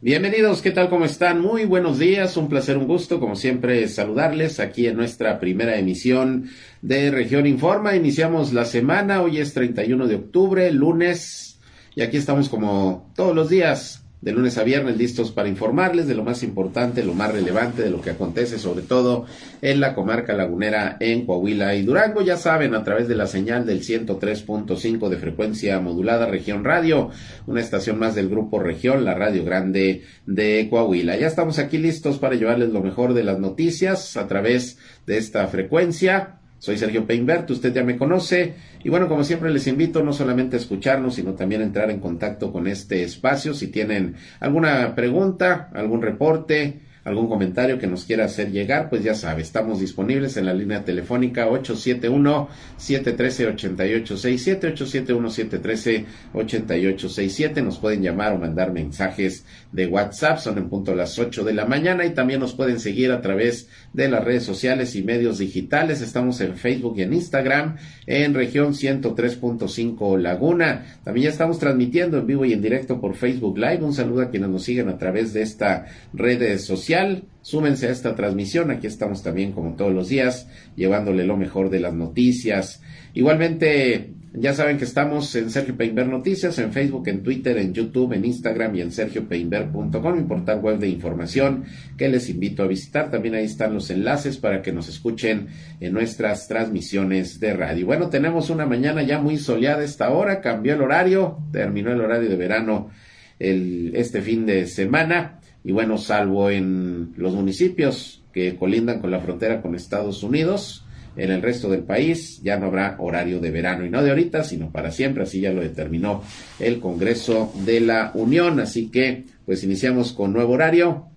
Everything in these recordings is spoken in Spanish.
Bienvenidos, ¿qué tal? ¿Cómo están? Muy buenos días, un placer, un gusto, como siempre, saludarles aquí en nuestra primera emisión de Región Informa. Iniciamos la semana, hoy es 31 de octubre, lunes, y aquí estamos como todos los días de lunes a viernes listos para informarles de lo más importante, lo más relevante de lo que acontece, sobre todo en la comarca lagunera en Coahuila y Durango. Ya saben, a través de la señal del 103.5 de frecuencia modulada Región Radio, una estación más del grupo Región, la Radio Grande de Coahuila. Ya estamos aquí listos para llevarles lo mejor de las noticias a través de esta frecuencia. Soy Sergio Peinbert, usted ya me conoce y bueno, como siempre les invito no solamente a escucharnos, sino también a entrar en contacto con este espacio. Si tienen alguna pregunta, algún reporte, algún comentario que nos quiera hacer llegar, pues ya sabe, estamos disponibles en la línea telefónica 871-713-8867, 871-713-8867. Nos pueden llamar o mandar mensajes de WhatsApp, son en punto las 8 de la mañana y también nos pueden seguir a través de las redes sociales y medios digitales. Estamos en Facebook y en Instagram, en región 103.5 Laguna. También ya estamos transmitiendo en vivo y en directo por Facebook Live. Un saludo a quienes nos siguen a través de esta red social Súmense a esta transmisión. Aquí estamos también, como todos los días, llevándole lo mejor de las noticias. Igualmente, ya saben que estamos en Sergio Peinber Noticias, en Facebook, en Twitter, en YouTube, en Instagram y en sergiopeinber.com, mi portal web de información que les invito a visitar. También ahí están los enlaces para que nos escuchen en nuestras transmisiones de radio. Bueno, tenemos una mañana ya muy soleada esta hora, cambió el horario, terminó el horario de verano este fin de semana y bueno, salvo en los municipios que colindan con la frontera con Estados Unidos, en el resto del país ya no habrá horario de verano y no de ahorita, sino para siempre, así ya lo determinó el Congreso de la Unión, así que pues iniciamos con nuevo horario,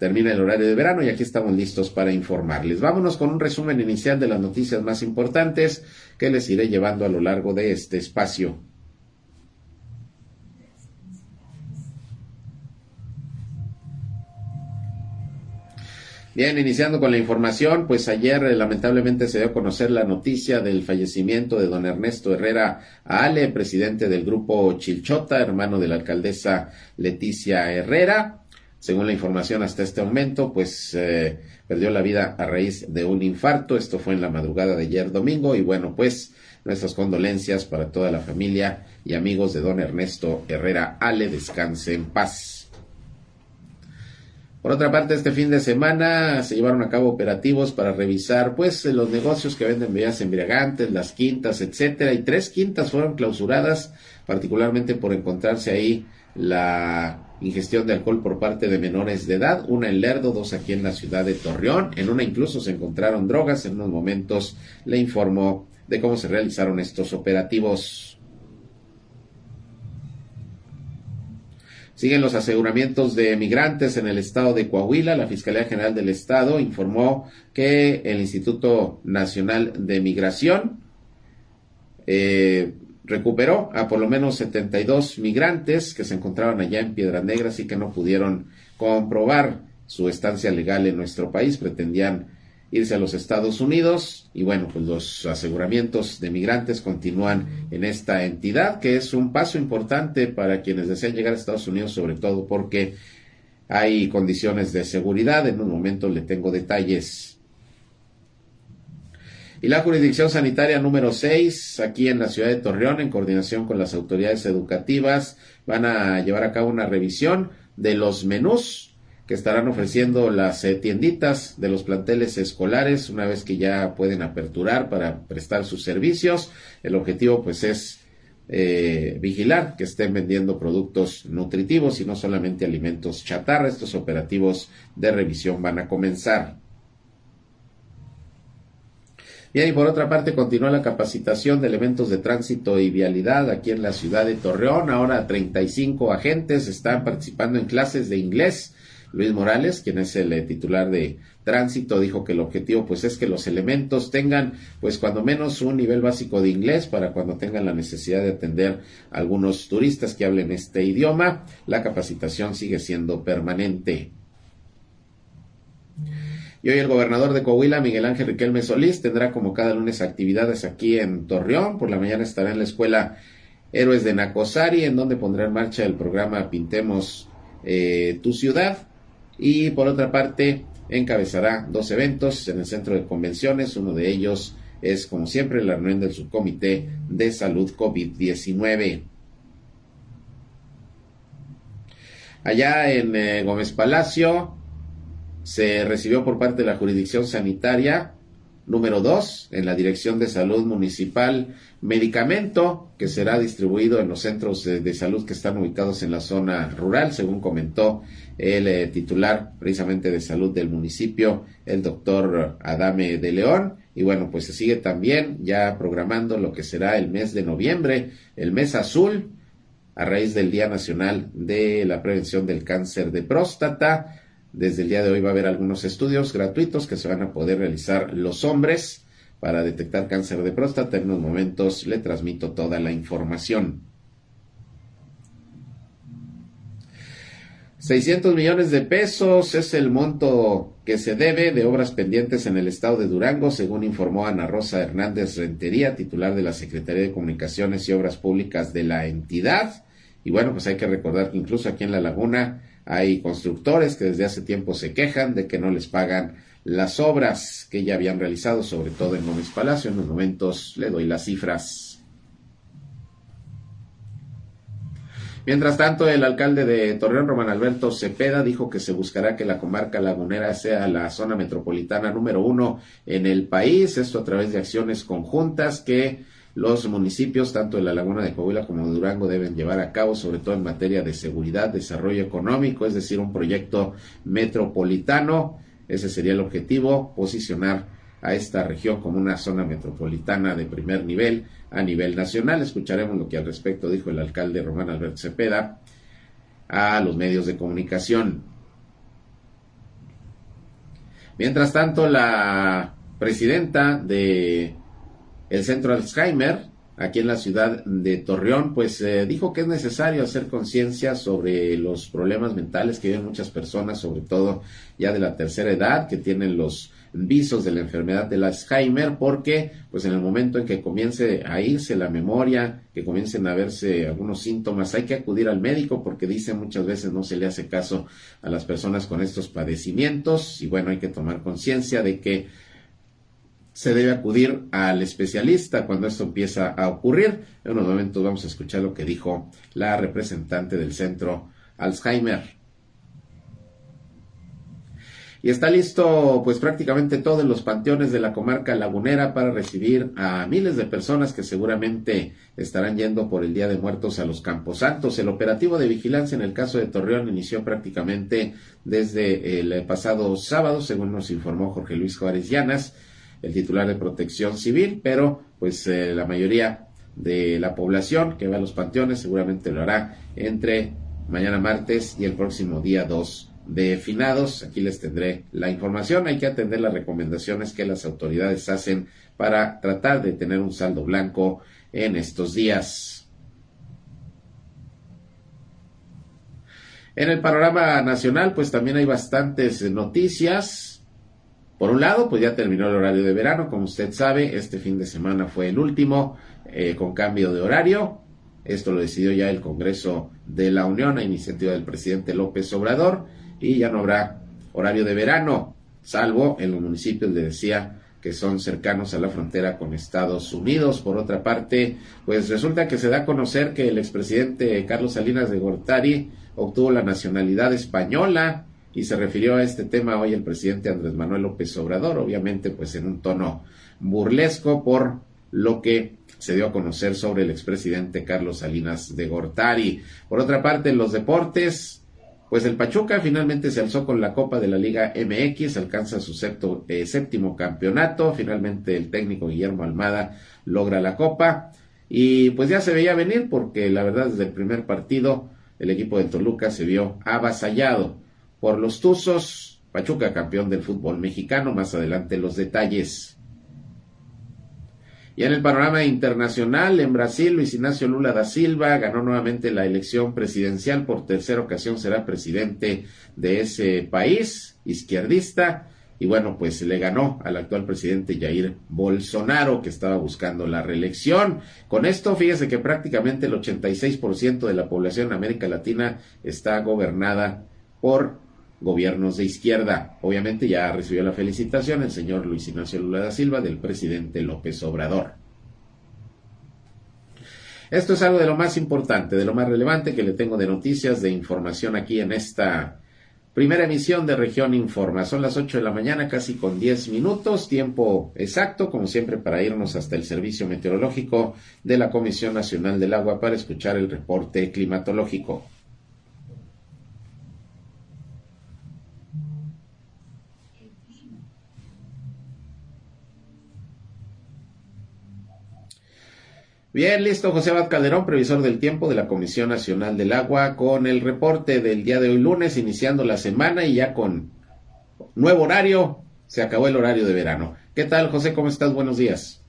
termina el horario de verano y aquí estamos listos para informarles. Vámonos con un resumen inicial de las noticias más importantes que les iré llevando a lo largo de este espacio. Bien, iniciando con la información, pues ayer eh, lamentablemente se dio a conocer la noticia del fallecimiento de don Ernesto Herrera Ale, presidente del grupo Chilchota, hermano de la alcaldesa Leticia Herrera. Según la información hasta este momento, pues eh, perdió la vida a raíz de un infarto. Esto fue en la madrugada de ayer domingo y bueno, pues nuestras condolencias para toda la familia y amigos de don Ernesto Herrera Ale. Descanse en paz. Por otra parte, este fin de semana se llevaron a cabo operativos para revisar, pues, los negocios que venden bebidas embriagantes, las quintas, etcétera, y tres quintas fueron clausuradas, particularmente por encontrarse ahí la ingestión de alcohol por parte de menores de edad, una en Lerdo, dos aquí en la ciudad de Torreón, en una incluso se encontraron drogas, en unos momentos le informó de cómo se realizaron estos operativos. Siguen los aseguramientos de migrantes en el estado de Coahuila. La Fiscalía General del Estado informó que el Instituto Nacional de Migración eh, recuperó a por lo menos 72 migrantes que se encontraban allá en Piedras Negras y que no pudieron comprobar su estancia legal en nuestro país. Pretendían irse a los Estados Unidos y bueno, pues los aseguramientos de migrantes continúan en esta entidad, que es un paso importante para quienes desean llegar a Estados Unidos, sobre todo porque hay condiciones de seguridad. En un momento le tengo detalles. Y la jurisdicción sanitaria número 6, aquí en la ciudad de Torreón, en coordinación con las autoridades educativas, van a llevar a cabo una revisión de los menús que estarán ofreciendo las eh, tienditas de los planteles escolares una vez que ya pueden aperturar para prestar sus servicios. El objetivo pues es eh, vigilar que estén vendiendo productos nutritivos y no solamente alimentos chatarra. Estos operativos de revisión van a comenzar. Bien, y por otra parte continúa la capacitación de elementos de tránsito y vialidad aquí en la ciudad de Torreón. Ahora 35 agentes están participando en clases de inglés Luis Morales, quien es el eh, titular de tránsito, dijo que el objetivo pues es que los elementos tengan pues cuando menos un nivel básico de inglés para cuando tengan la necesidad de atender a algunos turistas que hablen este idioma. La capacitación sigue siendo permanente. Y hoy el gobernador de Coahuila, Miguel Ángel Riquelme Solís, tendrá como cada lunes actividades aquí en Torreón. Por la mañana estará en la escuela Héroes de Nacosari, en donde pondrá en marcha el programa Pintemos eh, tu ciudad. Y por otra parte, encabezará dos eventos en el centro de convenciones. Uno de ellos es, como siempre, la reunión del subcomité de salud COVID-19. Allá en eh, Gómez Palacio se recibió por parte de la jurisdicción sanitaria número 2 en la Dirección de Salud Municipal medicamento que será distribuido en los centros de, salud que están ubicados en la zona rural, según comentó el eh, titular precisamente de salud del municipio, el doctor Adame de León. Y bueno, pues se sigue también ya programando lo que será el mes de noviembre, el mes azul, a raíz del Día Nacional de la Prevención del Cáncer de Próstata. Desde el día de hoy va a haber algunos estudios gratuitos que se van a poder realizar los hombres para detectar cáncer de próstata. En unos momentos le transmito toda la información. 600 millones de pesos es el monto que se debe de obras pendientes en el estado de Durango, según informó Ana Rosa Hernández Rentería, titular de la Secretaría de Comunicaciones y Obras Públicas de la entidad. Y bueno, pues hay que recordar que incluso aquí en La Laguna hay constructores que desde hace tiempo se quejan de que no les pagan las obras que ya habían realizado, sobre todo en Gómez Palacio. En unos momentos le doy las cifras. Mientras tanto, el alcalde de Torreón, Román Alberto Cepeda, dijo que se buscará que la comarca lagunera sea la zona metropolitana número uno en el país, esto a través de acciones conjuntas que los municipios, tanto de la Laguna de Coahuila como de Durango, deben llevar a cabo, sobre todo en materia de seguridad, desarrollo económico, es decir, un proyecto metropolitano. Ese sería el objetivo, posicionar a esta región como una zona metropolitana de primer nivel a nivel nacional. Escucharemos lo que al respecto dijo el alcalde Román Alberto Cepeda a los medios de comunicación. Mientras tanto, la presidenta de el Centro Alzheimer, aquí en la ciudad de Torreón, pues eh, dijo que es necesario hacer conciencia sobre los problemas mentales que viven muchas personas, sobre todo ya de la tercera edad, que tienen los visos de la enfermedad del Alzheimer, porque pues en el momento en que comience a irse la memoria, que comiencen a verse algunos síntomas, hay que acudir al médico porque dice muchas veces no se le hace caso a las personas con estos padecimientos y bueno, hay que tomar conciencia de que se debe acudir al especialista cuando esto empieza a ocurrir. En unos momentos vamos a escuchar lo que dijo la representante del centro Alzheimer. Y está listo pues prácticamente todos los panteones de la comarca lagunera para recibir a miles de personas que seguramente estarán yendo por el Día de Muertos a los Camposantos. El operativo de vigilancia en el caso de Torreón inició prácticamente desde el pasado sábado, según nos informó Jorge Luis Juárez Llanas el titular de protección civil, pero pues eh, la mayoría de la población que va a los panteones seguramente lo hará entre mañana martes y el próximo día 2 de finados. Aquí les tendré la información. Hay que atender las recomendaciones que las autoridades hacen para tratar de tener un saldo blanco en estos días. En el panorama nacional, pues también hay bastantes noticias. Por un lado, pues ya terminó el horario de verano, como usted sabe, este fin de semana fue el último eh, con cambio de horario. Esto lo decidió ya el Congreso de la Unión a iniciativa del presidente López Obrador y ya no habrá horario de verano, salvo en los municipios, le decía, que son cercanos a la frontera con Estados Unidos. Por otra parte, pues resulta que se da a conocer que el expresidente Carlos Salinas de Gortari obtuvo la nacionalidad española y se refirió a este tema hoy el presidente Andrés Manuel López Obrador, obviamente pues en un tono burlesco por lo que se dio a conocer sobre el expresidente Carlos Salinas de Gortari. Por otra parte, en los deportes, pues el Pachuca finalmente se alzó con la Copa de la Liga MX, alcanza su eh, séptimo campeonato, finalmente el técnico Guillermo Almada logra la Copa. Y pues ya se veía venir porque la verdad desde el primer partido el equipo de Toluca se vio avasallado por los Tuzos, Pachuca campeón del fútbol mexicano, más adelante los detalles. Y en el panorama internacional, en Brasil, Luis Ignacio Lula da Silva ganó nuevamente la elección presidencial. Por tercera ocasión será presidente de ese país izquierdista. y bueno, pues le ganó al actual presidente Jair Bolsonaro, que estaba buscando la reelección. Con esto, fíjese que prácticamente el 86% de la población en América Latina está gobernada por gobiernos de izquierda. Obviamente ya recibió la felicitación el señor Luis Ignacio Lula da Silva del presidente López Obrador. Esto es algo de lo más importante, de lo más relevante que le tengo de noticias, de información aquí en esta Primera emisión de Región Informa. Son las 8 de la mañana, casi con 10 minutos, tiempo exacto, como siempre, para irnos hasta el Servicio Meteorológico de la Comisión Nacional del Agua para escuchar el reporte climatológico. Bien, listo, José Abad Calderón, previsor del tiempo de la Comisión Nacional del Agua, con el reporte del día de hoy lunes, iniciando la semana y ya con nuevo horario, se acabó el horario de verano. ¿Qué tal, José? ¿Cómo estás? Buenos días.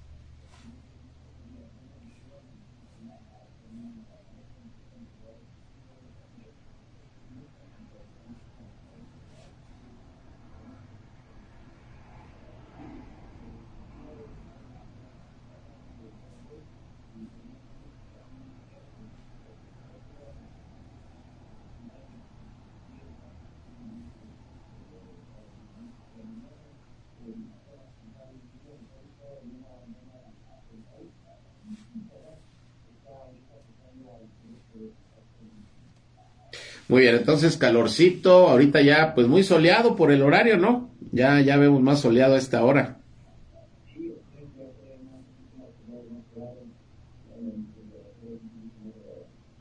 Muy bien, entonces calorcito, ahorita ya pues muy soleado por el horario, ¿no? Ya ya vemos más soleado a esta hora.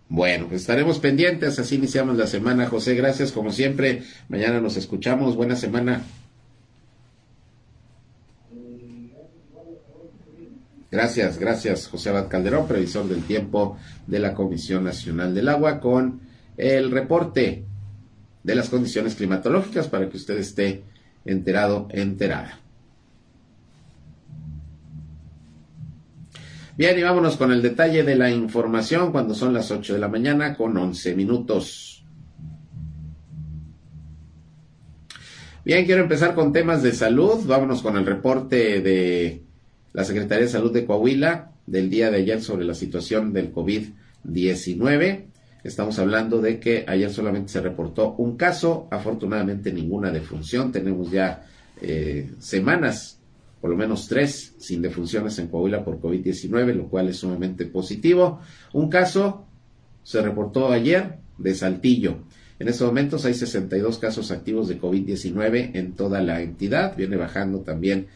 Bueno, pues estaremos pendientes, así iniciamos la semana. José, gracias como siempre. Mañana nos escuchamos. Buena semana. Gracias, gracias, José Abad Calderón, previsor del tiempo de la Comisión Nacional del Agua, con el reporte de las condiciones climatológicas para que usted esté enterado, enterada. Bien, y vámonos con el detalle de la información cuando son las 8 de la mañana con 11 minutos. Bien, quiero empezar con temas de salud. Vámonos con el reporte de la Secretaría de Salud de Coahuila del día de ayer sobre la situación del COVID-19. Estamos hablando de que ayer solamente se reportó un caso, afortunadamente ninguna defunción. Tenemos ya eh, semanas, por lo menos tres, sin defunciones en Coahuila por COVID-19, lo cual es sumamente positivo. Un caso se reportó ayer de Saltillo. En estos momentos hay 62 casos activos de COVID-19 en toda la entidad. Viene bajando también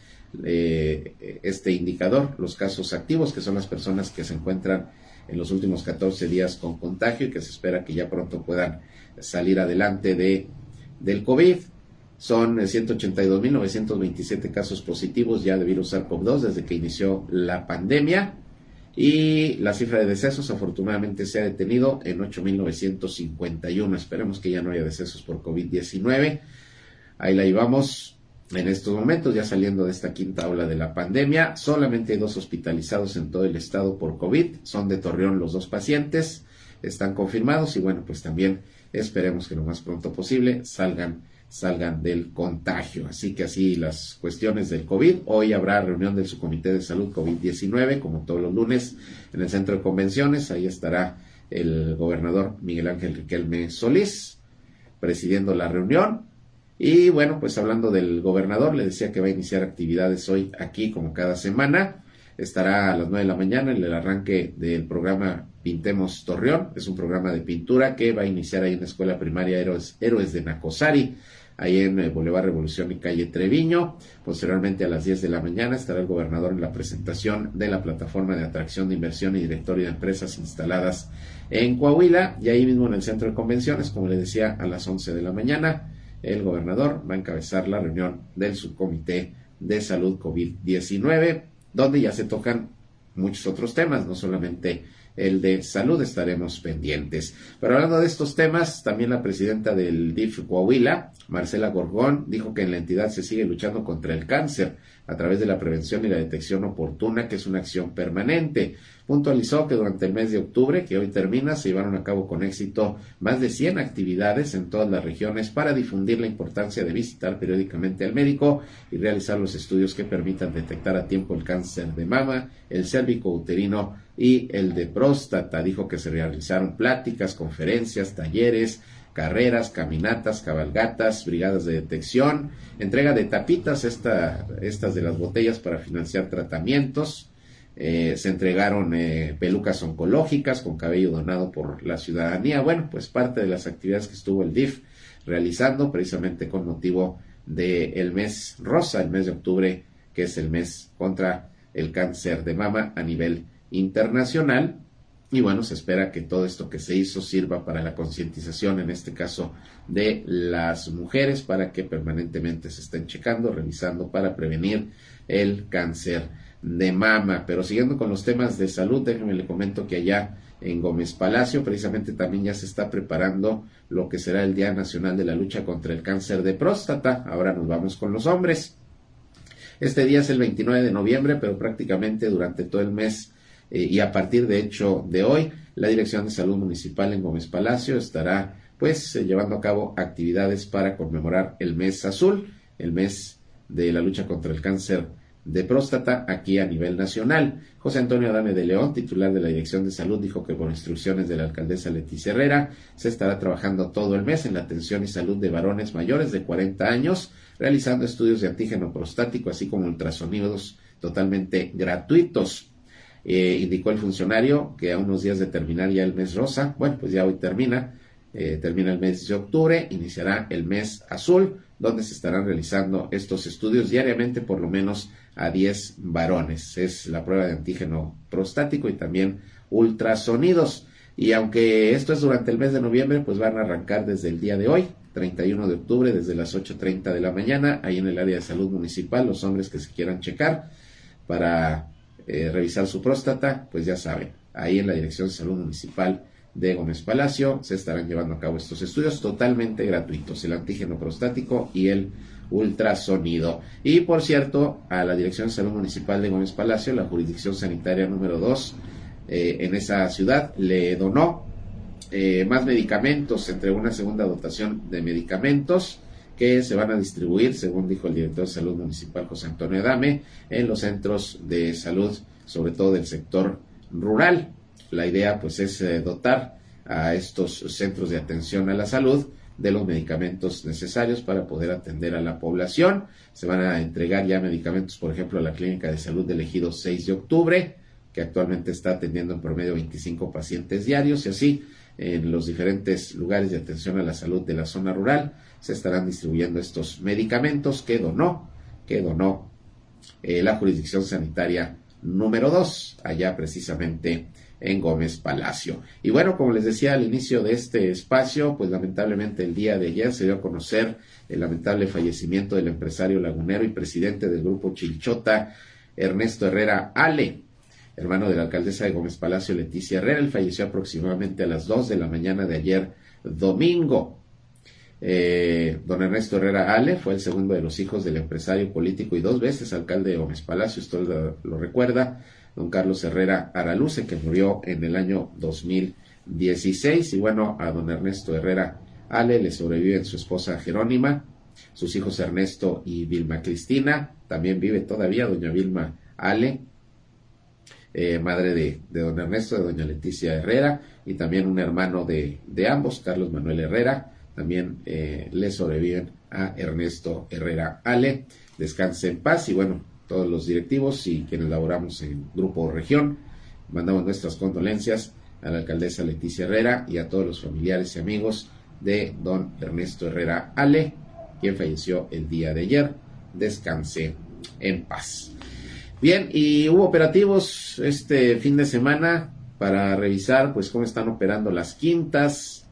eh, este indicador, los casos activos, que son las personas que se encuentran en los últimos 14 días con contagio y que se espera que ya pronto puedan salir adelante de, del COVID. Son 182.927 casos positivos ya de virus SARS-CoV-2 desde que inició la pandemia y la cifra de decesos afortunadamente se ha detenido en 8.951. Esperemos que ya no haya decesos por COVID-19. Ahí la llevamos en estos momentos, ya saliendo de esta quinta ola de la pandemia. Solamente hay dos hospitalizados en todo el estado por COVID. Son de Torreón los dos pacientes. Están confirmados y bueno, pues también esperemos que lo más pronto posible salgan salgan del contagio. Así que así las cuestiones del COVID. Hoy habrá reunión del subcomité de salud COVID-19, como todos los lunes, en el centro de convenciones. Ahí estará el gobernador Miguel Ángel Riquelme Solís presidiendo la reunión y bueno, pues hablando del gobernador, le decía que va a iniciar actividades hoy aquí como cada semana. Estará a las 9 de la mañana en el arranque del programa Pintemos Torreón. Es un programa de pintura que va a iniciar ahí en la escuela primaria Héroes, Héroes de Nacosari, ahí en el Boulevard Revolución y calle Treviño. Posteriormente a las 10 de la mañana estará el gobernador en la presentación de la plataforma de atracción de inversión y directorio de empresas instaladas en Coahuila y ahí mismo en el centro de convenciones, como le decía, a las 11 de la mañana el gobernador va a encabezar la reunión del subcomité de salud COVID-19, donde ya se tocan muchos otros temas, no solamente el de salud estaremos pendientes. Pero hablando de estos temas, también la presidenta del DIF Coahuila, Marcela Gorgón, dijo que en la entidad se sigue luchando contra el cáncer a través de la prevención y la detección oportuna, que es una acción permanente. Puntualizó que durante el mes de octubre, que hoy termina, se llevaron a cabo con éxito más de 100 actividades en todas las regiones para difundir la importancia de visitar periódicamente al médico y realizar los estudios que permitan detectar a tiempo el cáncer de mama, el cérvico uterino y el de próstata. Dijo que se realizaron pláticas, conferencias, talleres, carreras, caminatas, cabalgatas, brigadas de detección, entrega de tapitas, estas de las botellas para financiar tratamientos. Eh, se entregaron eh, pelucas oncológicas con cabello donado por la ciudadanía. Bueno, pues parte de las actividades que estuvo el DIF realizando precisamente con motivo del mes rosa, el mes de octubre, que es el mes contra el cáncer de mama a nivel internacional. Y bueno, se espera que todo esto que se hizo sirva para la concientización, en este caso de las mujeres, para que permanentemente se estén checando, revisando para prevenir el cáncer de mama. Pero siguiendo con los temas de salud, déjenme le comento que allá en Gómez Palacio precisamente también ya se está preparando lo que será el Día Nacional de la Lucha contra el Cáncer de Próstata. Ahora nos vamos con los hombres. Este día es el 29 de noviembre, pero prácticamente durante todo el mes eh, y a partir de hecho de hoy, la Dirección de Salud Municipal en Gómez Palacio estará pues eh, llevando a cabo actividades para conmemorar el mes azul, el mes de la lucha contra el cáncer de próstata aquí a nivel nacional. José Antonio Adame de León, titular de la Dirección de Salud, dijo que por instrucciones de la alcaldesa Leticia Herrera se estará trabajando todo el mes en la atención y salud de varones mayores de 40 años, realizando estudios de antígeno prostático, así como ultrasonidos totalmente gratuitos. Eh, indicó el funcionario que a unos días de terminar ya el mes rosa, bueno, pues ya hoy termina, eh, termina el mes de octubre, iniciará el mes azul, donde se estarán realizando estos estudios diariamente por lo menos a 10 varones. Es la prueba de antígeno prostático y también ultrasonidos. Y aunque esto es durante el mes de noviembre, pues van a arrancar desde el día de hoy, 31 de octubre, desde las 8.30 de la mañana, ahí en el área de salud municipal, los hombres que se quieran checar para eh, revisar su próstata, pues ya saben, ahí en la Dirección de Salud Municipal de Gómez Palacio se estarán llevando a cabo estos estudios totalmente gratuitos, el antígeno prostático y el ultrasonido. Y por cierto, a la Dirección de Salud Municipal de Gómez Palacio, la jurisdicción sanitaria número 2 eh, en esa ciudad, le donó eh, más medicamentos, entre una segunda dotación de medicamentos que se van a distribuir, según dijo el director de salud municipal José Antonio Adame, en los centros de salud, sobre todo del sector rural. La idea pues es eh, dotar a estos centros de atención a la salud de los medicamentos necesarios para poder atender a la población. Se van a entregar ya medicamentos, por ejemplo, a la Clínica de Salud del Ejido 6 de octubre, que actualmente está atendiendo en promedio 25 pacientes diarios y así en los diferentes lugares de atención a la salud de la zona rural se estarán distribuyendo estos medicamentos que donó, que donó eh, la jurisdicción sanitaria número 2, allá precisamente en Gómez Palacio. Y bueno, como les decía al inicio de este espacio, pues lamentablemente el día de ayer se dio a conocer el lamentable fallecimiento del empresario lagunero y presidente del grupo Chilchota, Ernesto Herrera Ale hermano de la alcaldesa de Gómez Palacio, Leticia Herrera. Falleció aproximadamente a las 2 de la mañana de ayer, domingo. Eh, don Ernesto Herrera Ale fue el segundo de los hijos del empresario político y dos veces alcalde de Gómez Palacio, usted lo, recuerda, don Carlos Herrera Araluce, que murió en el año 2016. Y bueno, a don Ernesto Herrera Ale le sobreviven su esposa Jerónima, sus hijos Ernesto y Vilma Cristina, también vive todavía doña Vilma Ale, eh, madre de, don Ernesto, de doña Leticia Herrera, y también un hermano de, ambos, Carlos Manuel Herrera, también eh, le sobreviven a Ernesto Herrera Ale. Descanse en paz y bueno, todos los directivos y quienes laboramos en Grupo Región, mandamos nuestras condolencias a la alcaldesa Leticia Herrera y a todos los familiares y amigos de don Ernesto Herrera Ale, quien falleció el día de ayer. Descanse en paz. Bien, y hubo operativos este fin de semana para revisar pues cómo están operando las quintas,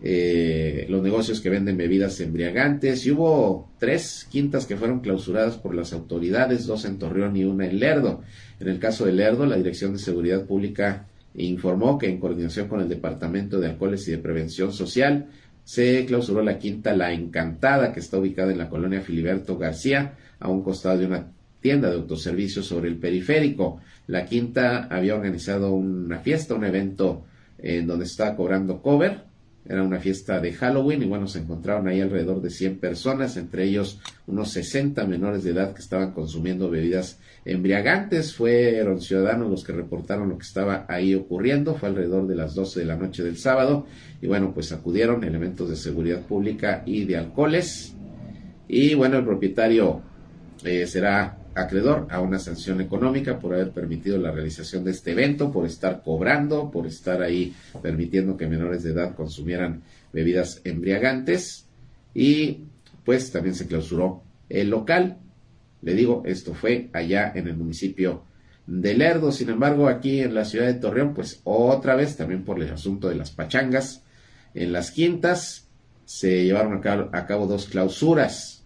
eh, los negocios que venden bebidas embriagantes y hubo tres quintas que fueron clausuradas por las autoridades, dos en Torreón y una en Lerdo. En el caso de Lerdo, la Dirección de Seguridad Pública informó que en coordinación con el Departamento de Alcoholes y de Prevención Social se clausuró la quinta La Encantada, que está ubicada en la colonia Filiberto García, a un costado de una tienda de autoservicio sobre el periférico. La quinta había organizado una fiesta, un evento en donde estaba cobrando cover era una fiesta de Halloween y bueno, se encontraron ahí alrededor de 100 personas, entre ellos unos 60 menores de edad que estaban consumiendo bebidas embriagantes. Fueron ciudadanos los que reportaron lo que estaba ahí ocurriendo. Fue alrededor de las 12 de la noche del sábado. Y bueno, pues acudieron elementos de seguridad pública y de alcoholes. Y bueno, el propietario eh, será acreedor a una sanción económica por haber permitido la realización de este evento, por estar cobrando, por estar ahí permitiendo que menores de edad consumieran bebidas embriagantes. Y pues también se clausuró el local. Le digo, esto fue allá en el municipio de Lerdo, sin embargo aquí en la ciudad de Torreón, pues otra vez también por el asunto de las pachangas en las quintas se llevaron a cabo, a cabo dos clausuras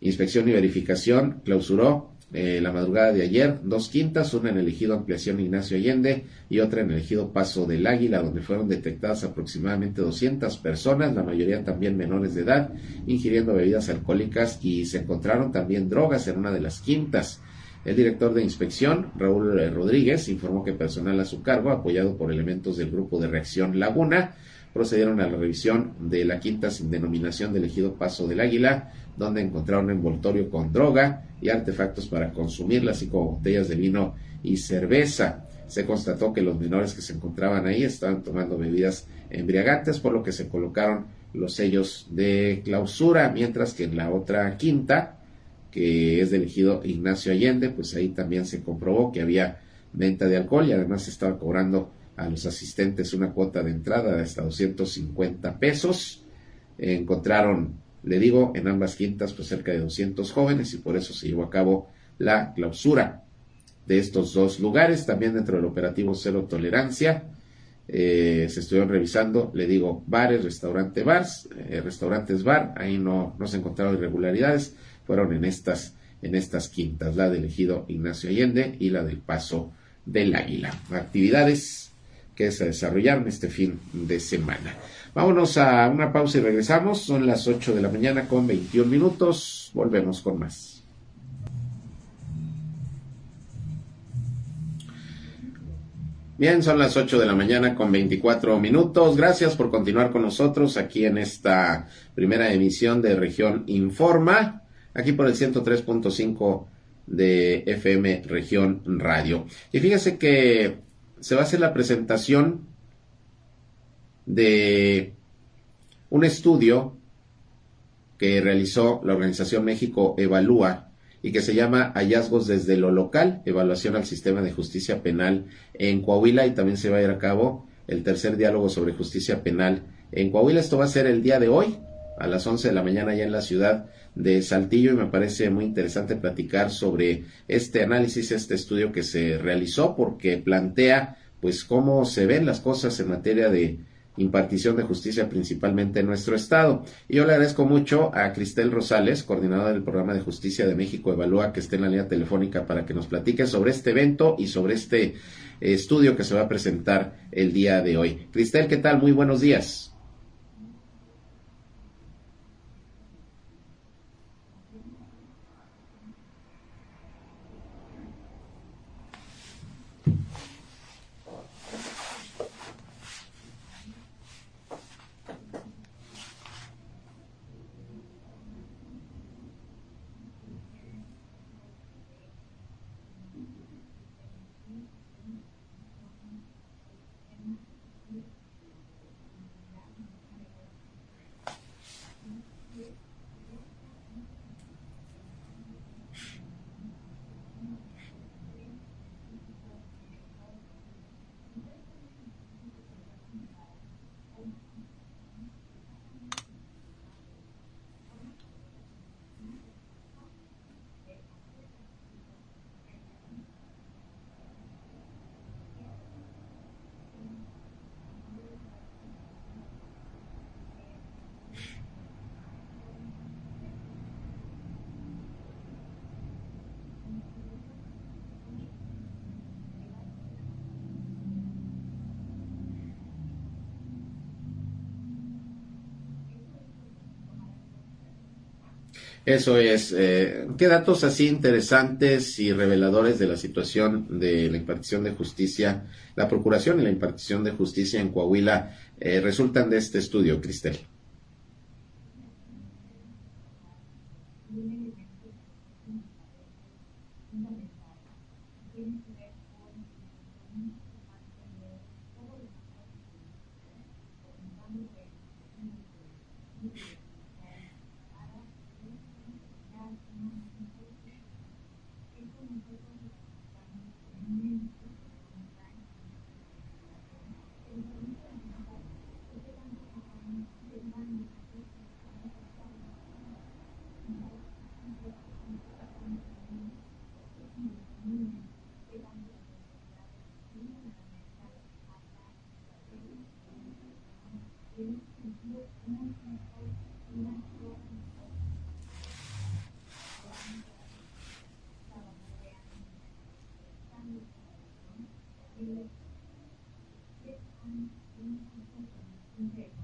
Inspección y verificación clausuró eh, la madrugada de ayer dos quintas, una en el ejido Ampliación Ignacio Allende y otra en el ejido Paso del Águila, donde fueron detectadas aproximadamente 200 personas, la mayoría también menores de edad, ingiriendo bebidas alcohólicas y se encontraron también drogas en una de las quintas. El director de inspección, Raúl Rodríguez, informó que personal a su cargo, apoyado por elementos del grupo de reacción Laguna, procedieron a la revisión de la quinta sin denominación del ejido Paso del Águila, donde encontraron envoltorio con droga y artefactos para consumirla, así como botellas de vino y cerveza. Se constató que los menores que se encontraban ahí estaban tomando bebidas embriagantes, por lo que se colocaron los sellos de clausura, mientras que en la otra quinta, que es del ejido Ignacio Allende, pues ahí también se comprobó que había venta de alcohol y además se estaba cobrando a los asistentes una cuota de entrada de hasta 250 pesos. Encontraron, le digo, en ambas quintas pues cerca de 200 jóvenes y por eso se llevó a cabo la clausura de estos dos lugares. También dentro del operativo Cero Tolerancia eh, se estuvieron revisando, le digo, bares, restaurante bars, eh, restaurantes bar, ahí no, no se encontraron irregularidades, fueron en estas, en estas quintas, la del ejido Ignacio Allende y la del Paso del Águila. Actividades que se desarrollaron este fin de semana. Vámonos a una pausa y regresamos. Son las 8 de la mañana con 21 minutos. Volvemos con más. Bien, son las 8 de la mañana con 24 minutos. Gracias por continuar con nosotros aquí en esta primera emisión de Región Informa, aquí por el 103.5 de FM Región Radio. Y fíjese que se va a hacer la presentación de un estudio que realizó la organización México Evalúa y que se llama Hallazgos desde lo local, evaluación al sistema de justicia penal en Coahuila y también se va a ir a cabo el tercer diálogo sobre justicia penal en Coahuila. Esto va a ser el día de hoy, a las 11 de la mañana ya en la ciudad de Saltillo y me parece muy interesante platicar sobre este análisis, este estudio que se realizó porque plantea pues cómo se ven las cosas en materia de impartición de justicia principalmente en nuestro estado. Y yo le agradezco mucho a Cristel Rosales, coordinadora del programa de justicia de México Evalúa, que esté en la línea telefónica para que nos platique sobre este evento y sobre este estudio que se va a presentar el día de hoy. Cristel, ¿qué tal? Muy buenos días. Eso es, eh, ¿qué datos así interesantes y reveladores de la situación de la impartición de justicia, la procuración y la impartición de justicia en Coahuila eh, resultan de este estudio, Cristel? Okay.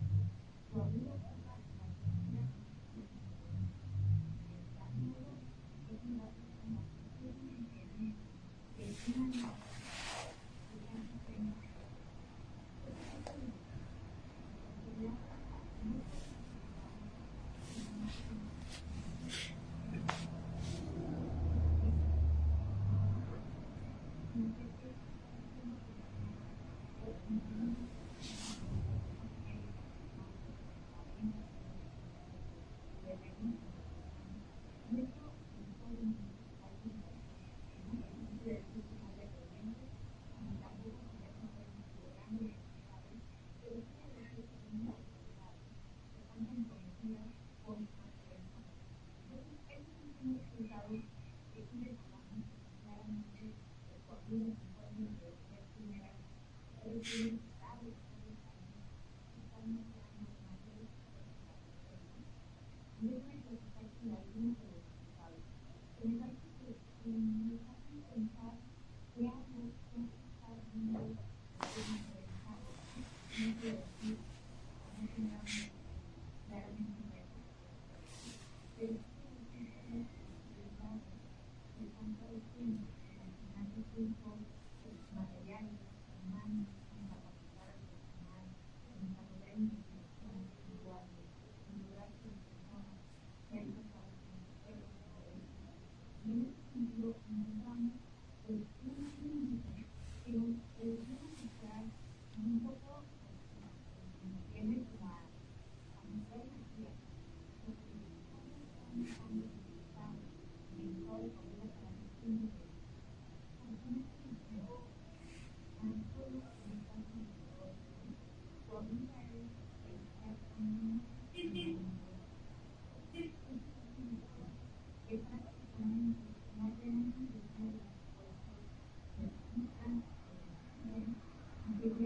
嗯。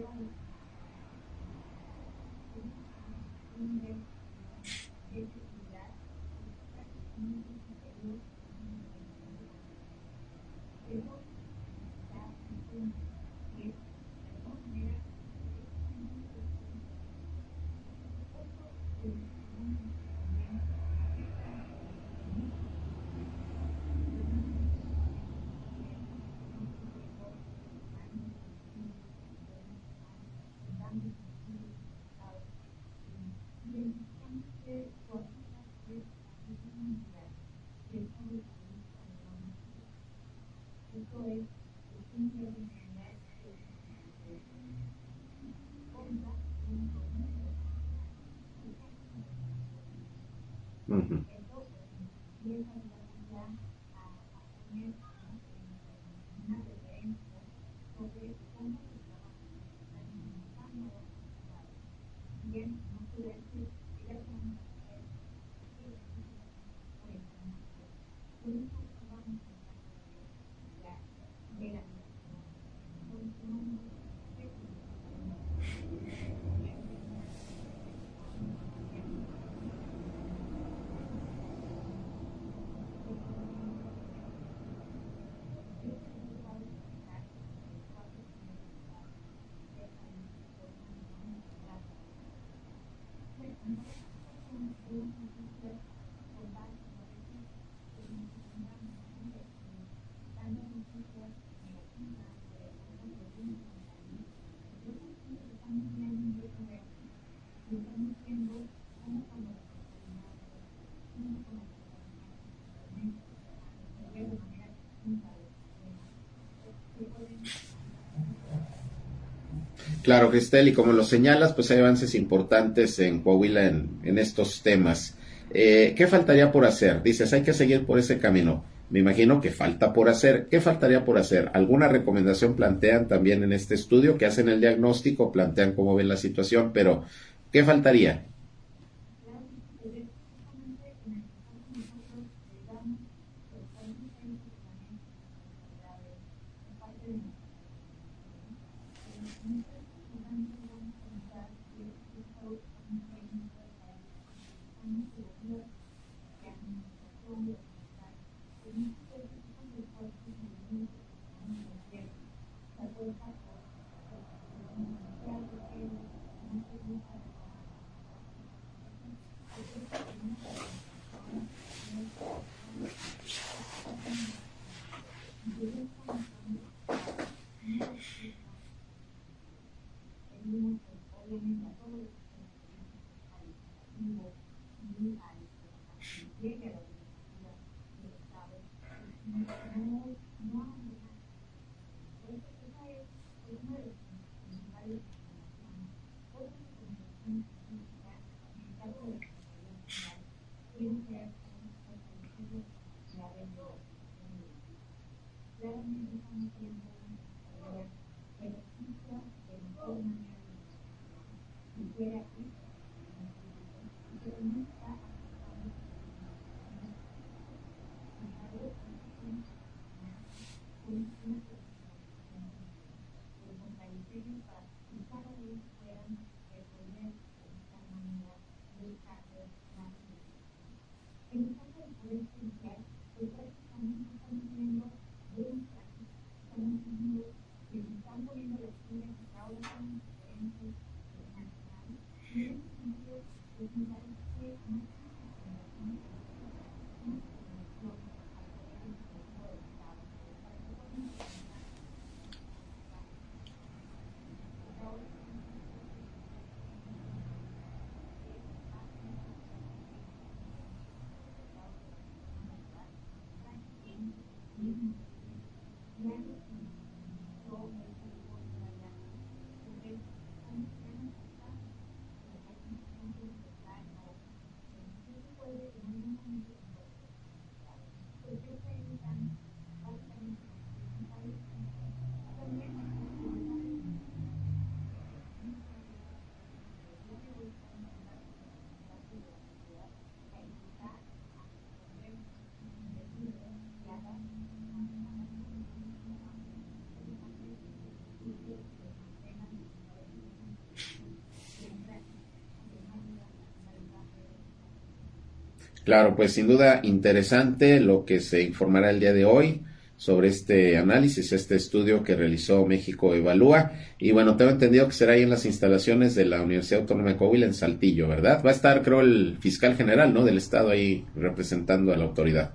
you. Thank you Claro, Cristel, y como lo señalas, pues hay avances importantes en Coahuila en, en estos temas. Eh, ¿Qué faltaría por hacer? Dices, hay que seguir por ese camino. Me imagino que falta por hacer. ¿Qué faltaría por hacer? ¿Alguna recomendación plantean también en este estudio que hacen el diagnóstico, plantean cómo ven la situación, pero ¿qué faltaría? but secondly, when Claro, pues sin duda interesante lo que se informará el día de hoy sobre este análisis, este estudio que realizó México Evalúa. Y bueno, tengo entendido que será ahí en las instalaciones de la Universidad Autónoma de Coahuila en Saltillo, ¿verdad? Va a estar, creo, el fiscal general, ¿no? Del Estado ahí representando a la autoridad.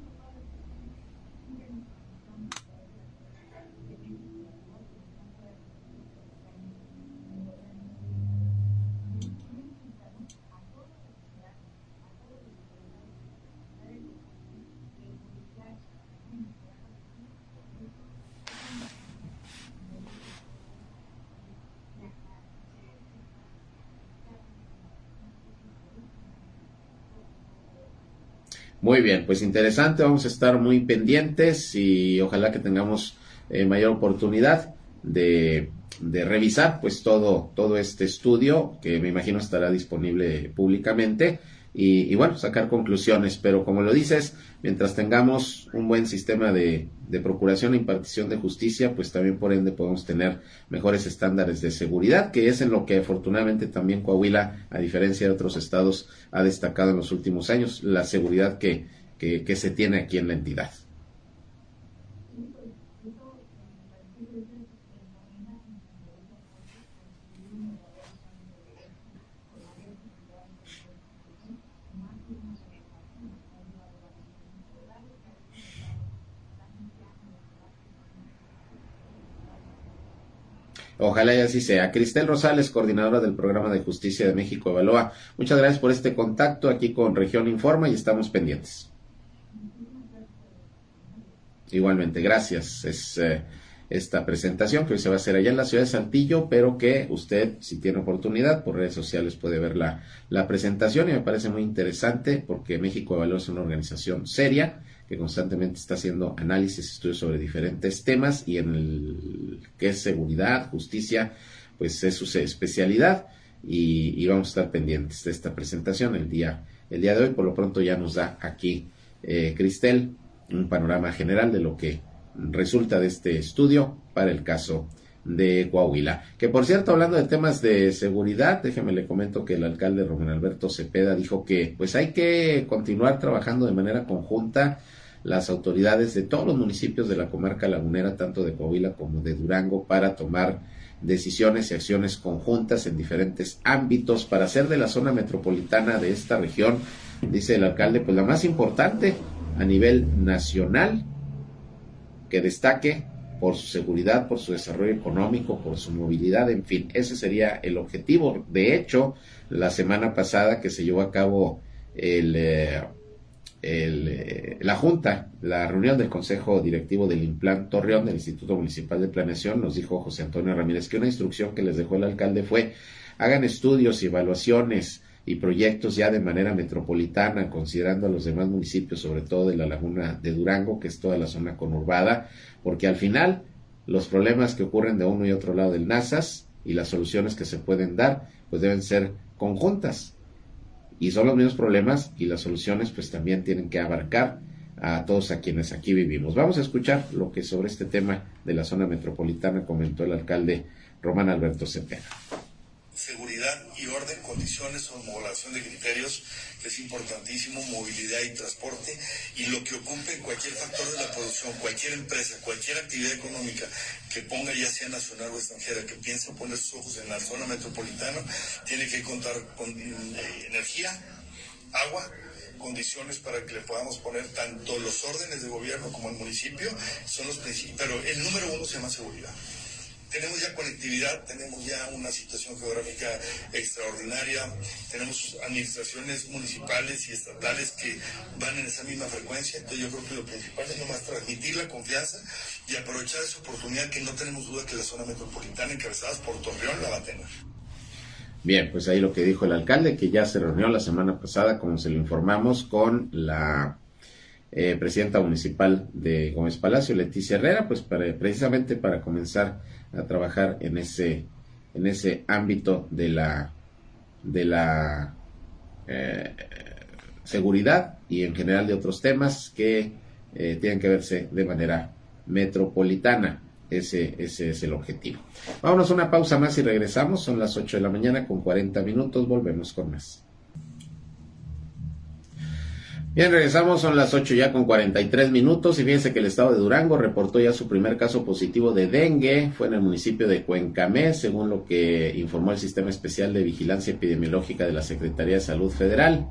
Muy bien, pues interesante, vamos a estar muy pendientes y ojalá que tengamos eh, mayor oportunidad de, de, revisar pues todo, todo este estudio que me imagino estará disponible públicamente y, bueno, sacar conclusiones. Pero como lo dices, mientras tengamos un buen sistema de, de, procuración e impartición de justicia, pues también por ende podemos tener mejores estándares de seguridad, que es en lo que afortunadamente también Coahuila, a diferencia de otros estados, ha destacado en los últimos años, la seguridad que, que, que se tiene aquí en la entidad. Ojalá y así sea. Cristel Rosales, coordinadora del programa de justicia de México Evalúa. Muchas gracias por este contacto aquí con Región Informa y estamos pendientes. Igualmente, gracias. Es eh, esta presentación que hoy se va a hacer allá en la ciudad de Saltillo, pero que usted, si tiene oportunidad, por redes sociales puede ver la, la presentación y me parece muy interesante porque México Evalúa es una organización seria que constantemente está haciendo análisis, estudios sobre diferentes temas y en el que es seguridad, justicia, pues es su especialidad y, vamos a estar pendientes de esta presentación el día, el día de hoy. Por lo pronto ya nos da aquí eh, Cristel un panorama general de lo que resulta de este estudio para el caso de Coahuila. Que por cierto, hablando de temas de seguridad, déjeme le comento que el alcalde Román Alberto Cepeda dijo que pues hay que continuar trabajando de manera conjunta las autoridades de todos los municipios de la comarca lagunera, tanto de Coahuila como de Durango, para tomar decisiones y acciones conjuntas en diferentes ámbitos para hacer de la zona metropolitana de esta región, dice el alcalde, pues la más importante a nivel nacional, que destaque por su seguridad, por su desarrollo económico, por su movilidad, en fin, ese sería el objetivo. De hecho, la semana pasada que se llevó a cabo el... Eh, eh, la Junta, la reunión del Consejo Directivo del Implan Torreón del Instituto Municipal de Planeación, nos dijo José Antonio Ramírez que una instrucción que les dejó el alcalde fue hagan estudios y evaluaciones y proyectos ya de manera metropolitana, considerando a los demás municipios, sobre todo de la laguna de Durango, que es toda la zona conurbada, porque al final los problemas que ocurren de uno y otro lado del NASAS y las soluciones que se pueden dar, pues deben ser conjuntas y son los mismos problemas y las soluciones pues también tienen que abarcar a todos a quienes aquí vivimos. Vamos a escuchar lo que sobre este tema de la zona metropolitana comentó el alcalde Román Alberto Cepeda seguridad y orden, condiciones, homologación de criterios, es importantísimo, movilidad y transporte, y lo que ocupe cualquier factor de la producción, cualquier empresa, cualquier actividad económica que ponga, ya sea nacional o extranjera, que piense poner sus ojos en la zona metropolitana, tiene que contar con eh, energía, agua, condiciones para que le podamos poner tanto los órdenes de gobierno como el municipio, son los principios, pero el número uno se llama seguridad tenemos ya conectividad, tenemos ya una situación geográfica extraordinaria, tenemos administraciones municipales y estatales que van en esa misma frecuencia, entonces yo creo que lo principal es nomás transmitir la confianza y aprovechar esa oportunidad que no tenemos duda que la zona metropolitana encabezada por Torreón la va a tener. Bien, pues ahí lo que dijo el alcalde, que ya se reunió la semana pasada, como se lo informamos, con la eh, presidenta municipal de Gómez Palacio, Leticia Herrera, pues para, precisamente para comenzar a trabajar en ese, en ese ámbito de la, de la eh, seguridad y en general de otros temas que eh, tienen que verse de manera metropolitana. Ese, ese es el objetivo. Vámonos a una pausa más y regresamos. Son las 8 de la mañana con 40 minutos. Volvemos con más. Bien, regresamos, son las 8 ya con 43 minutos y fíjense que el estado de Durango reportó ya su primer caso positivo de dengue, fue en el municipio de Cuencamé, según lo que informó el Sistema Especial de Vigilancia Epidemiológica de la Secretaría de Salud Federal.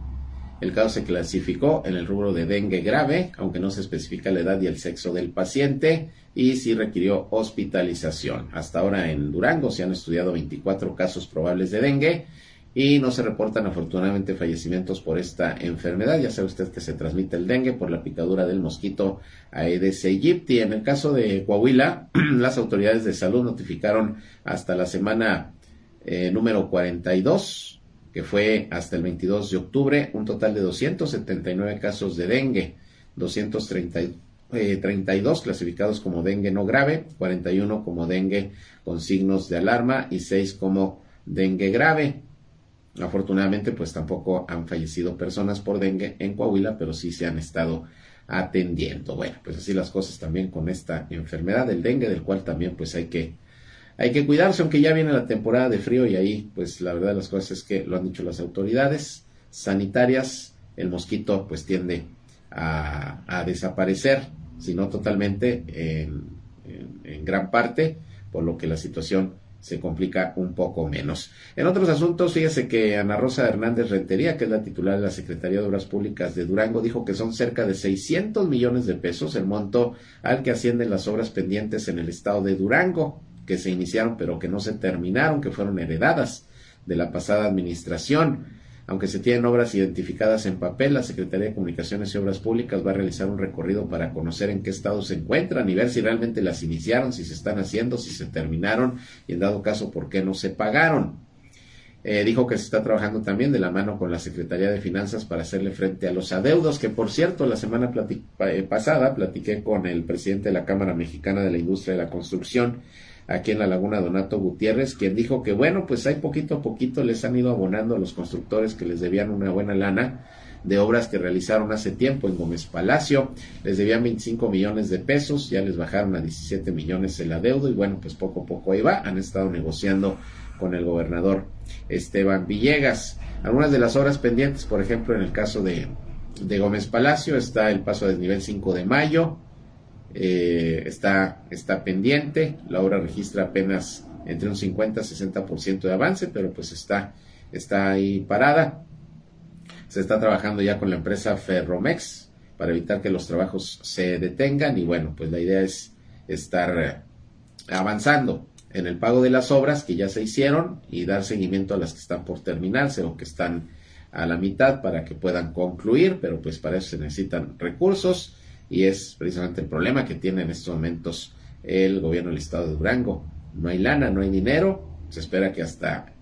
El caso se clasificó en el rubro de dengue grave, aunque no se especifica la edad y el sexo del paciente, y sí requirió hospitalización. Hasta ahora en Durango se han estudiado 24 casos probables de dengue y no se reportan afortunadamente fallecimientos por esta enfermedad. Ya sabe usted que se transmite el dengue por la picadura del mosquito Aedes aegypti. En el caso de Coahuila, las autoridades de salud notificaron hasta la semana eh, número 42, que fue hasta el 22 de octubre, un total de 279 casos de dengue, 232 eh, clasificados como dengue no grave, 41 como dengue con signos de alarma y 6 como dengue grave. Afortunadamente, pues tampoco han fallecido personas por dengue en Coahuila, pero sí se han estado atendiendo. Bueno, pues así las cosas también con esta enfermedad del dengue, del cual también pues hay que hay que cuidarse, aunque ya viene la temporada de frío y ahí pues la verdad de las cosas es que lo han dicho las autoridades sanitarias, el mosquito pues tiende a, desaparecer, si no totalmente, en, en gran parte, por lo que la situación se complica un poco menos. En otros asuntos, fíjese que Ana Rosa Hernández Rentería, que es la titular de la Secretaría de Obras Públicas de Durango, dijo que son cerca de 600 millones de pesos el monto al que ascienden las obras pendientes en el estado de Durango que se iniciaron pero que no se terminaron, que fueron heredadas de la pasada administración. Aunque se tienen obras identificadas en papel, la Secretaría de Comunicaciones y Obras Públicas va a realizar un recorrido para conocer en qué estado se encuentran y ver si realmente las iniciaron, si se están haciendo, si se terminaron y en dado caso por qué no se pagaron. Eh, dijo que se está trabajando también de la mano con la Secretaría de Finanzas para hacerle frente a los adeudos, que por cierto, la semana eh, pasada platiqué con el presidente de la Cámara Mexicana de la Industria de la Construcción aquí en la Laguna Donato Gutiérrez, quien dijo que bueno, pues hay poquito a poquito les han ido abonando a los constructores que les debían una buena lana de obras que realizaron hace tiempo en Gómez Palacio. Les debían 25 millones de pesos, ya les bajaron a 17 millones el adeudo y bueno, pues poco a poco ahí va. Han estado negociando con el gobernador Esteban Villegas. Algunas de las obras pendientes, por ejemplo, en el caso de, de Gómez Palacio, está el paso a desnivel 5 de mayo, eh, está, está pendiente, la obra registra apenas entre un 50 y 60% de avance, pero pues está, está ahí parada. Se está trabajando ya con la empresa Ferromex para evitar que los trabajos se detengan y bueno, pues la idea es estar eh, avanzando en el pago de las obras que ya se hicieron y dar seguimiento a las que están por terminarse o que están a la mitad para que puedan concluir, pero pues para eso se necesitan recursos y es precisamente el problema que tiene en estos momentos el gobierno del estado de Durango. No hay lana, no hay dinero, se espera que hasta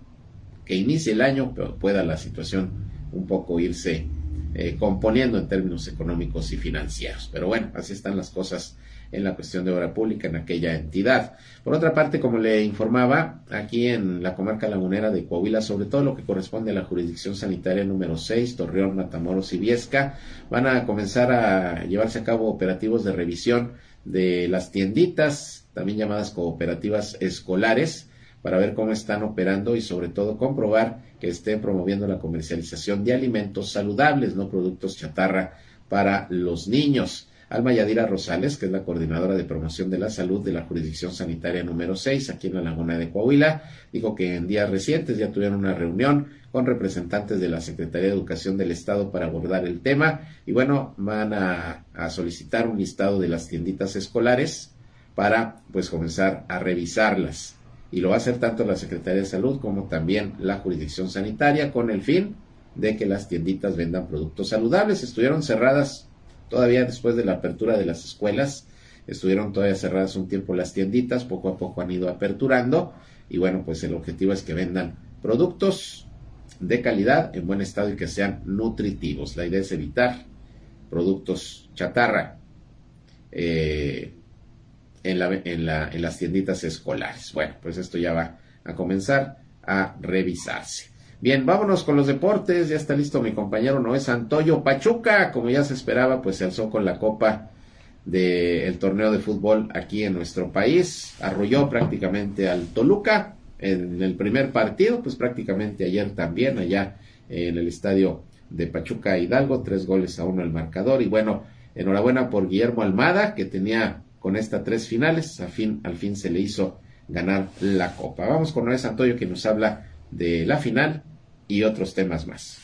que inicie el año pueda la situación un poco irse eh, componiendo en términos económicos y financieros. Pero bueno, así están las cosas en la cuestión de obra pública en aquella entidad. Por otra parte, como le informaba, aquí en la comarca lagunera de Coahuila, sobre todo lo que corresponde a la jurisdicción sanitaria número 6, Torreón, Matamoros y Viesca, van a comenzar a llevarse a cabo operativos de revisión de las tienditas, también llamadas cooperativas escolares, para ver cómo están operando y sobre todo comprobar que estén promoviendo la comercialización de alimentos saludables, no productos chatarra para los niños. Alma Yadira Rosales, que es la coordinadora de promoción de la salud de la jurisdicción sanitaria número 6 aquí en la Laguna de Coahuila, dijo que en días recientes ya tuvieron una reunión con representantes de la Secretaría de Educación del Estado para abordar el tema y bueno, van a, a solicitar un listado de las tienditas escolares para pues comenzar a revisarlas y lo va a hacer tanto la Secretaría de Salud como también la jurisdicción sanitaria con el fin de que las tienditas vendan productos saludables. Estuvieron cerradas Todavía después de la apertura de las escuelas, estuvieron todavía cerradas un tiempo las tienditas, poco a poco han ido aperturando y bueno, pues el objetivo es que vendan productos de calidad, en buen estado y que sean nutritivos. La idea es evitar productos chatarra eh, en, la, en, la, en las tienditas escolares. Bueno, pues esto ya va a comenzar a revisarse. Bien, vámonos con los deportes. Ya está listo mi compañero Noé Santoyo. Pachuca, como ya se esperaba, pues se alzó con la copa del torneo de fútbol aquí en nuestro país. Arrolló prácticamente al Toluca en el primer partido, pues prácticamente ayer también, allá en el estadio de Pachuca Hidalgo, tres goles a uno el marcador. Y bueno, enhorabuena por Guillermo Almada, que tenía con esta tres finales, al fin, al fin se le hizo ganar la copa. Vamos con Noé Santoyo que nos habla de la final y otros temas más.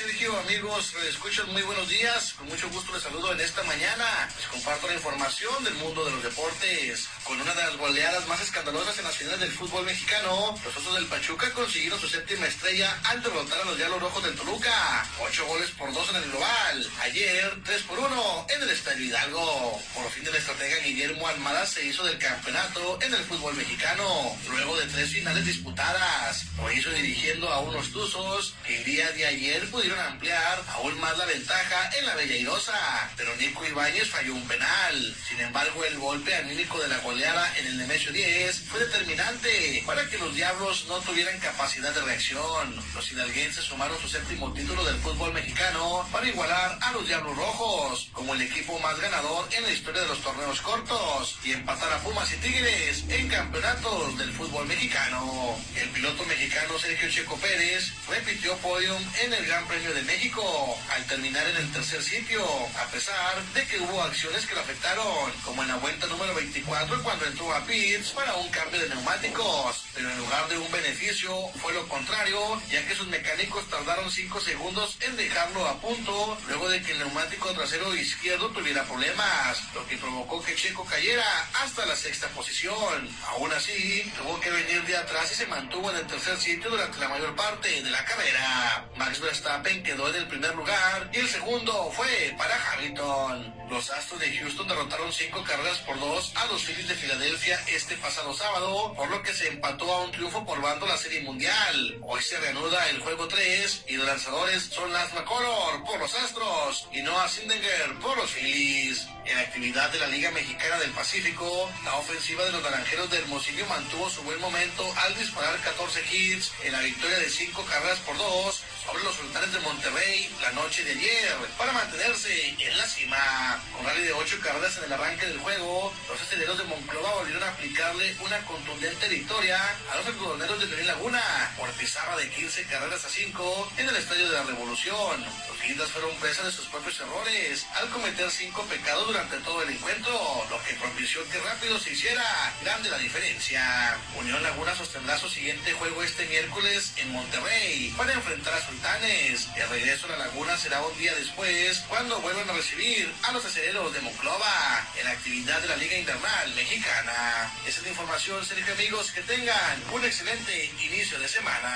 Sergio, amigos, escuchas muy buenos días. Con mucho gusto les saludo en esta mañana. Les comparto la información del mundo de los deportes. Con una de las goleadas más escandalosas en las finales del fútbol mexicano, los Osos del Pachuca consiguieron su séptima estrella al derrotar a los Diablos Rojos del Toluca. Ocho goles por dos en el global. Ayer, tres por uno en el Estadio Hidalgo. Por fin de la estratega Guillermo Almada se hizo del campeonato en el fútbol mexicano, luego de tres finales disputadas. Lo hizo dirigiendo a unos Tuzos que el día de ayer pudieron ampliar aún más la ventaja en la Bella Irosa, pero Nico Ibáñez falló un penal. Sin embargo, el golpe anímico de la goleada en el Nemesio 10 fue determinante para que los Diablos no tuvieran capacidad de reacción. Los hidalguenses sumaron su séptimo título del fútbol mexicano para igualar a los Diablos Rojos como el equipo más ganador en la historia de los torneos cortos y empatar a Pumas y Tigres en campeonatos del fútbol mexicano. El piloto mexicano Sergio Checo Pérez repitió podium en el Gran Gran De México al terminar en el tercer sitio, a pesar de que hubo acciones que lo afectaron, como en la vuelta número 24 cuando entró a pits para un cambio de neumáticos, pero en lugar de un beneficio fue lo contrario, ya que sus mecánicos tardaron 5 segundos en dejarlo a punto luego de que el neumático trasero izquierdo tuviera problemas, lo que provocó que Checo cayera hasta la sexta posición. Aún así, tuvo que venir de atrás y se mantuvo en el tercer sitio durante la mayor parte de la carrera. Max Verstappen quedó en el primer lugar y el segundo fue para Hamilton. Los Astros de Houston derrotaron cinco carreras por dos a los Phillies de Filadelfia este pasado sábado, por lo que se empató a un triunfo por bando la Serie Mundial. Hoy se reanuda el juego 3 y los lanzadores son Lance McCullers por los Astros y Noah Sindinger por los Phillies. En la actividad de la Liga Mexicana del Pacífico, la ofensiva de los Naranjeros de Hermosillo mantuvo su buen momento al disparar 14 hits en la victoria de 5 carreras por 2 sobre los sultanes de Monterrey la noche de ayer para mantenerse en la cima. Con rally de 8 carreras en el arranque del juego, los aceleros de Monclova volvieron a aplicarle una contundente victoria a los algodoneros de León Laguna por pizarra de 15 carreras a 5 en el Estadio de la Revolución. Los guindas fueron presa de sus propios errores al cometer 5 pecados durante todo el encuentro, lo que propició que rápido se hiciera grande la diferencia. Unión Laguna sostendrá su siguiente juego este miércoles en Monterrey para enfrentar a El regreso a la Laguna será un día después cuando vuelvan a recibir a los aceleros de Monclova en la actividad de la Liga Internacional Mexicana. Esa es la información, Sergio amigos, que tengan un excelente inicio de semana.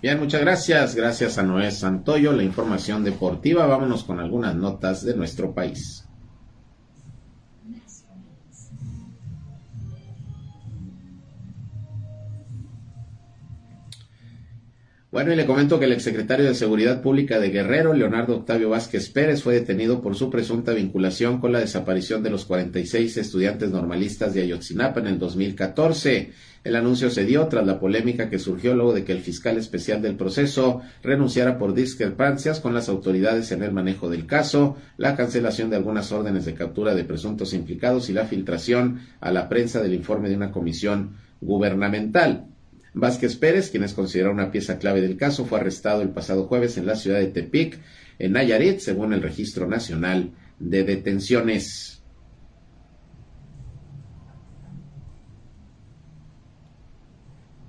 Bien, muchas gracias. Gracias a Noé Santoyo, la información deportiva. Vámonos con algunas notas de nuestro país. Bueno, y le comento que el exsecretario de Seguridad Pública de Guerrero, Leonardo Octavio Vázquez Pérez, fue detenido por su presunta vinculación con la desaparición de los 46 estudiantes normalistas de Ayotzinapa en el 2014. El anuncio se dio tras la polémica que surgió luego de que el fiscal especial del proceso renunciara por discrepancias con las autoridades en el manejo del caso, la cancelación de algunas órdenes de captura de presuntos implicados y la filtración a la prensa del informe de una comisión gubernamental. Vázquez Pérez, quien es considerado una pieza clave del caso, fue arrestado el pasado jueves en la ciudad de Tepic, en Nayarit, según el Registro Nacional de Detenciones.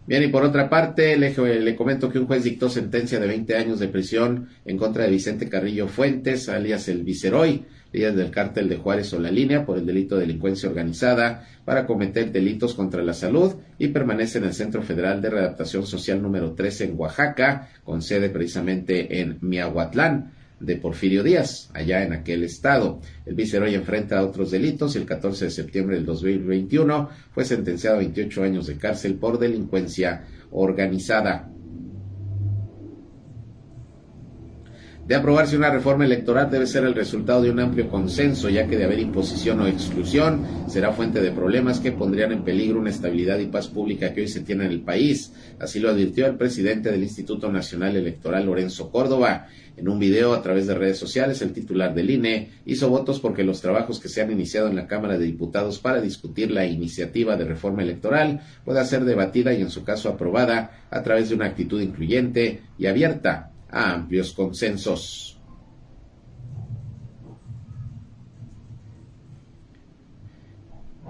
Bien, y por otra parte, le, le, comento que un juez dictó sentencia de 20 años de prisión en contra de Vicente Carrillo Fuentes, alias el Viceroy, líder del cártel de Juárez o la línea por el delito de delincuencia organizada para cometer delitos contra la salud y permanece en el Centro Federal de Readaptación Social número 13 en Oaxaca, con sede precisamente en Miahuatlán de Porfirio Díaz, allá en aquel estado. El viceroy enfrenta a otros delitos y el 14 de septiembre del 2021 fue sentenciado a 28 años de cárcel por delincuencia organizada. De aprobarse una reforma electoral debe ser el resultado de un amplio consenso, ya que de haber imposición o exclusión será fuente de problemas que pondrían en peligro una estabilidad y paz pública que hoy se tiene en el país. Así lo advirtió el presidente del Instituto Nacional Electoral, Lorenzo Córdoba. En un video a través de redes sociales, el titular del INE hizo votos porque los trabajos que se han iniciado en la Cámara de Diputados para discutir la iniciativa de reforma electoral pueda ser debatida y en su caso aprobada a través de una actitud incluyente y abierta amplios consensos.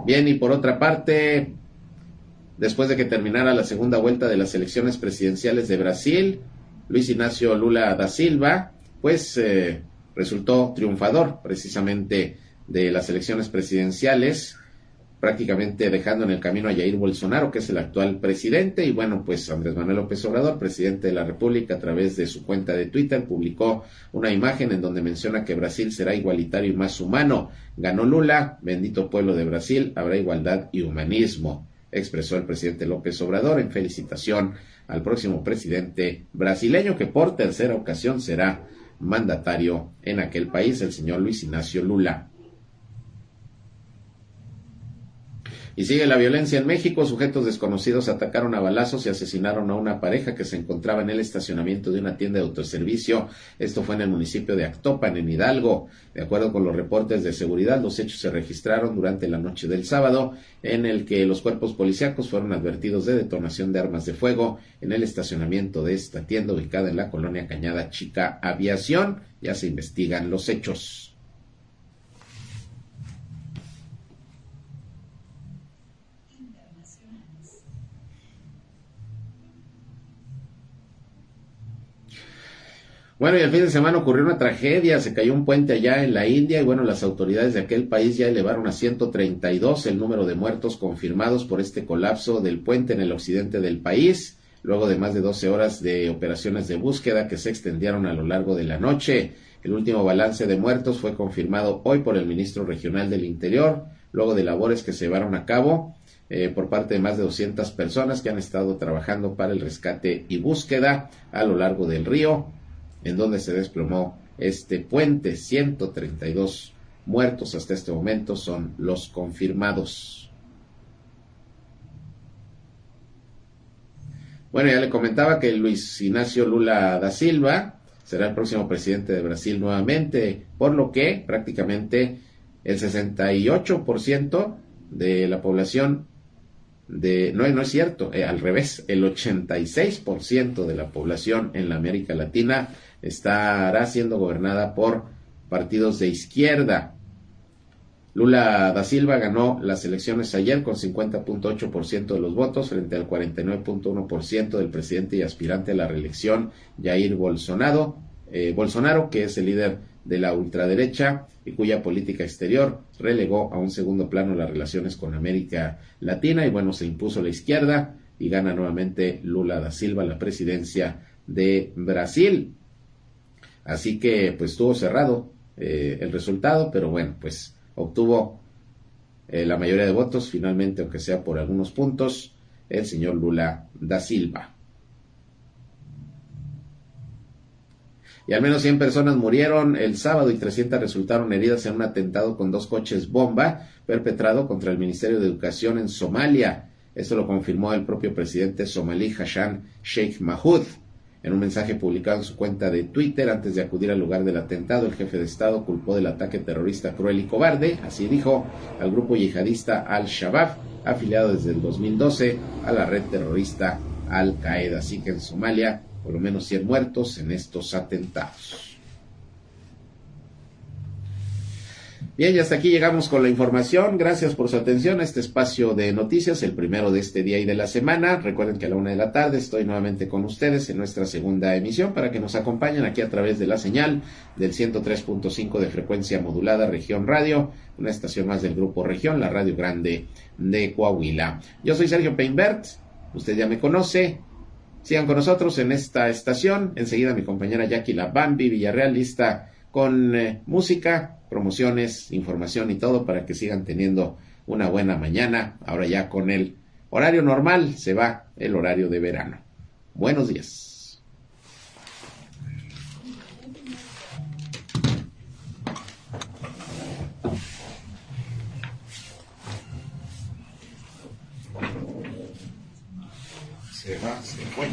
Bien, y por otra parte, después de que terminara la segunda vuelta de las elecciones presidenciales de Brasil, Luis Ignacio Lula da Silva, pues eh, resultó triunfador precisamente de las elecciones presidenciales prácticamente dejando en el camino a Jair Bolsonaro, que es el actual presidente, y bueno, pues Andrés Manuel López Obrador, presidente de la República, a través de su cuenta de Twitter, publicó una imagen en donde menciona que Brasil será igualitario y más humano. Ganó Lula, bendito pueblo de Brasil, habrá igualdad y humanismo, expresó el presidente López Obrador en felicitación al próximo presidente brasileño, que por tercera ocasión será mandatario en aquel país, el señor Luis Ignacio Lula. Y sigue la violencia en México. Sujetos desconocidos atacaron a balazos y asesinaron a una pareja que se encontraba en el estacionamiento de una tienda de autoservicio. Esto fue en el municipio de Actopan, en Hidalgo. De acuerdo con los reportes de seguridad, los hechos se registraron durante la noche del sábado, en el que los cuerpos policíacos fueron advertidos de detonación de armas de fuego en el estacionamiento de esta tienda ubicada en la colonia Cañada Chica Aviación. Ya se investigan los hechos. Bueno, y el fin de semana ocurrió una tragedia, se cayó un puente allá en la India y bueno, las autoridades de aquel país ya elevaron a 132 el número de muertos confirmados por este colapso del puente en el occidente del país, luego de más de 12 horas de operaciones de búsqueda que se extendieron a lo largo de la noche. El último balance de muertos fue confirmado hoy por el ministro regional del Interior, luego de labores que se llevaron a cabo eh, por parte de más de 200 personas que han estado trabajando para el rescate y búsqueda a lo largo del río en donde se desplomó este puente. 132 muertos hasta este momento son los confirmados. Bueno, ya le comentaba que Luis Ignacio Lula da Silva será el próximo presidente de Brasil nuevamente, por lo que prácticamente el 68% de la población de no, no es cierto, eh, al revés, el 86% de la población en la América Latina estará siendo gobernada por partidos de izquierda. Lula da Silva ganó las elecciones ayer con 50.8% de los votos frente al 49.1% del presidente y aspirante a la reelección Jair Bolsonaro, eh, Bolsonaro, que es el líder de la ultraderecha y cuya política exterior relegó a un segundo plano las relaciones con América Latina y bueno, se impuso la izquierda y gana nuevamente Lula da Silva la presidencia de Brasil. Así que pues estuvo cerrado eh, el resultado, pero bueno, pues obtuvo eh, la mayoría de votos, finalmente, aunque sea por algunos puntos, el señor Lula da Silva. Y al menos 100 personas murieron el sábado y 300 resultaron heridas en un atentado con dos coches bomba perpetrado contra el Ministerio de Educación en Somalia. Esto lo confirmó el propio presidente somalí Hassan Sheikh Mahmoud. En un mensaje publicado en su cuenta de Twitter antes de acudir al lugar del atentado, el jefe de Estado culpó del ataque terrorista cruel y cobarde, así dijo, al grupo yihadista Al-Shabaab, afiliado desde el 2012 a la red terrorista Al-Qaeda. Así que en Somalia, por lo menos 100 muertos en estos atentados. Bien, y hasta aquí llegamos con la información. Gracias por su atención a este espacio de noticias, el primero de este día y de la semana. Recuerden que a la una de la tarde estoy nuevamente con ustedes en nuestra segunda emisión para que nos acompañen aquí a través de la señal del 103.5 de frecuencia modulada Región Radio, una estación más del Grupo Región, la Radio Grande de Coahuila. Yo soy Sergio Peinbert, usted ya me conoce. Sigan con nosotros en esta estación. Enseguida mi compañera Jackie La Bambi con eh, música promociones, información y todo para que sigan teniendo una buena mañana. Ahora ya con el horario normal se va el horario de verano. Buenos días. Se va, se fue.